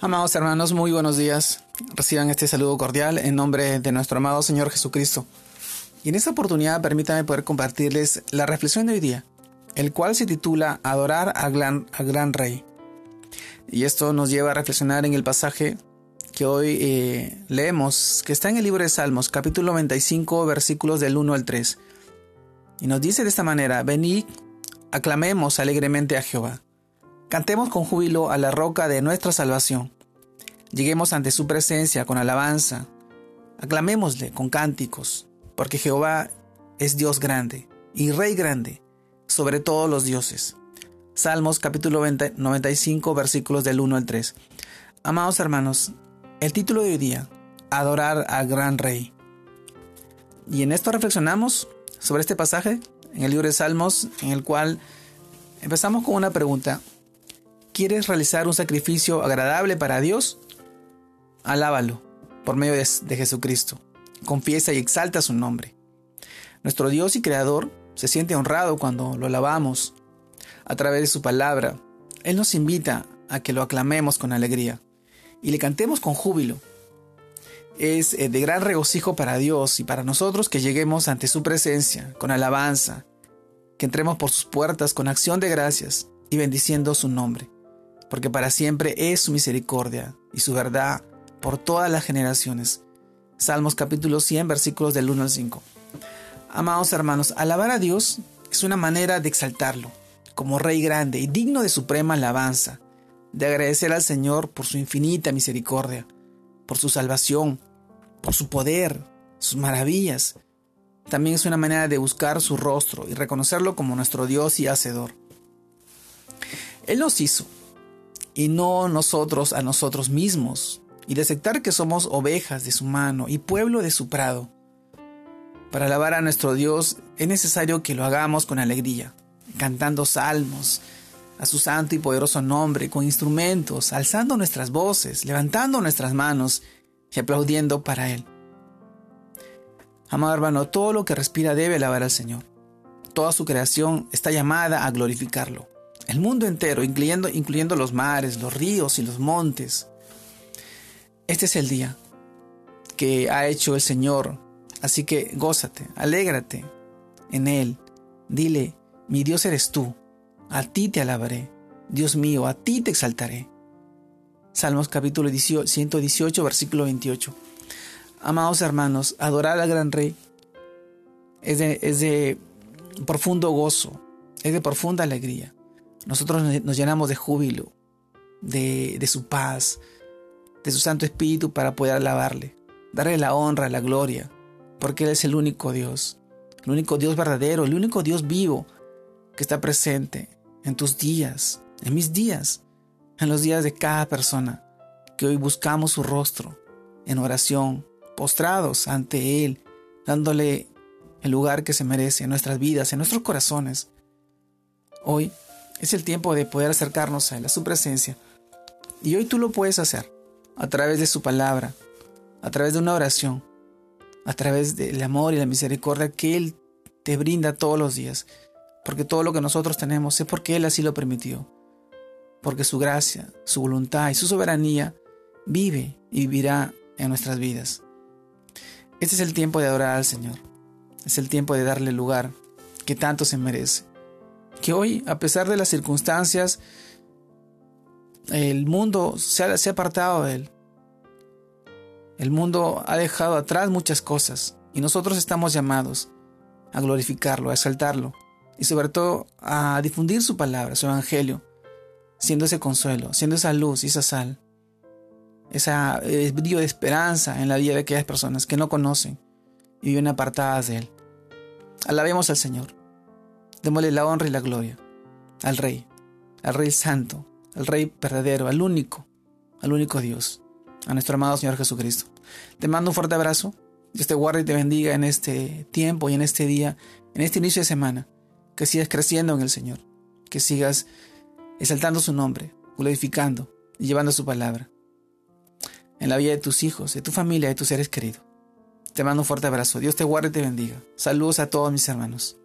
Amados hermanos, muy buenos días. Reciban este saludo cordial en nombre de nuestro amado Señor Jesucristo. Y en esta oportunidad permítanme poder compartirles la reflexión de hoy día, el cual se titula Adorar al gran, al gran Rey. Y esto nos lleva a reflexionar en el pasaje que hoy eh, leemos, que está en el libro de Salmos, capítulo 95, versículos del 1 al 3. Y nos dice de esta manera, venid, aclamemos alegremente a Jehová Cantemos con júbilo a la roca de nuestra salvación. Lleguemos ante su presencia con alabanza. Aclamémosle con cánticos, porque Jehová es Dios grande y Rey grande sobre todos los dioses. Salmos capítulo 95 versículos del 1 al 3. Amados hermanos, el título de hoy día, Adorar al gran Rey. Y en esto reflexionamos sobre este pasaje en el libro de Salmos, en el cual empezamos con una pregunta. ¿Quieres realizar un sacrificio agradable para Dios? Alábalo por medio de, Jesucristo. Confiesa y exalta su nombre. Nuestro Dios y Creador se siente honrado cuando lo alabamos a través de su palabra. Él nos invita a que lo aclamemos con alegría y le cantemos con júbilo. Es eh, de gran regocijo para Dios y para nosotros que lleguemos ante su presencia con alabanza, que entremos por sus puertas con acción de gracias y bendiciendo su nombre porque para siempre es su misericordia y su verdad por todas las generaciones. Salmos capítulo 100 versículos del 1 al 5. Amados hermanos, alabar a Dios es una manera de exaltarlo como Rey grande y digno de suprema alabanza, de agradecer al Señor por su infinita misericordia, por su salvación, por su poder, sus maravillas. También es una manera de buscar su rostro y reconocerlo como nuestro Dios y Hacedor. Él nos hizo y no nosotros a nosotros mismos, y de aceptar que somos ovejas de su mano y pueblo de su prado. Para alabar a nuestro Dios es necesario que lo hagamos con alegría, cantando salmos a su santo y poderoso nombre, con instrumentos, alzando nuestras voces, levantando nuestras manos y aplaudiendo para Él. Amado hermano, todo lo que respira debe alabar al Señor. Toda su creación está llamada a glorificarlo el mundo entero, incluyendo, incluyendo los mares, los ríos y los montes. Este es el día que ha hecho el Señor, así que gózate, alégrate en Él. Dile, mi Dios eres tú, a ti te alabaré, Dios mío, a ti te exaltaré. Salmos capítulo 118, versículo 28. Amados hermanos, adorar al gran Rey es de, es de profundo gozo, es de profunda alegría nosotros nos llenamos de júbilo, de, su paz, de su Santo Espíritu para poder alabarle, darle la honra, la gloria, porque Él es el único Dios, el único Dios verdadero, el único Dios vivo que está presente en tus días, en mis días, en los días de cada persona, que hoy buscamos su rostro en oración, postrados ante Él, dándole el lugar que se merece en nuestras vidas, en nuestros corazones. Hoy es el tiempo de poder acercarnos a Él, a su presencia. Y hoy tú lo puedes hacer a través de su palabra, a través de una oración, a través del amor y la misericordia que Él te brinda todos los días. Porque todo lo que nosotros tenemos es porque Él así lo permitió. Porque su gracia, su voluntad y su soberanía vive y vivirá en nuestras vidas. Este es el tiempo de adorar al Señor. Es el tiempo de darle lugar que tanto se merece que hoy, a pesar de las circunstancias, el mundo se ha, apartado de él. El mundo ha dejado atrás muchas cosas y nosotros estamos llamados a glorificarlo, a exaltarlo y sobre todo a difundir su palabra, su evangelio, siendo ese consuelo, siendo esa luz y esa sal, ese brillo de esperanza en la vida de aquellas personas que no conocen y viven apartadas de Él. Alabemos al Señor. Démosle la honra y la gloria al Rey, al Rey Santo, al Rey verdadero, al único, al único Dios, a nuestro amado Señor Jesucristo. Te mando un fuerte abrazo. Dios te guarde y te bendiga en este tiempo y en este día, en este inicio de semana. Que sigas creciendo en el Señor. Que sigas exaltando su nombre, glorificando y llevando su palabra. En la vida de tus hijos, de tu familia, de tus seres queridos. Te mando un fuerte abrazo. Dios te guarde y te bendiga. Saludos a todos mis hermanos.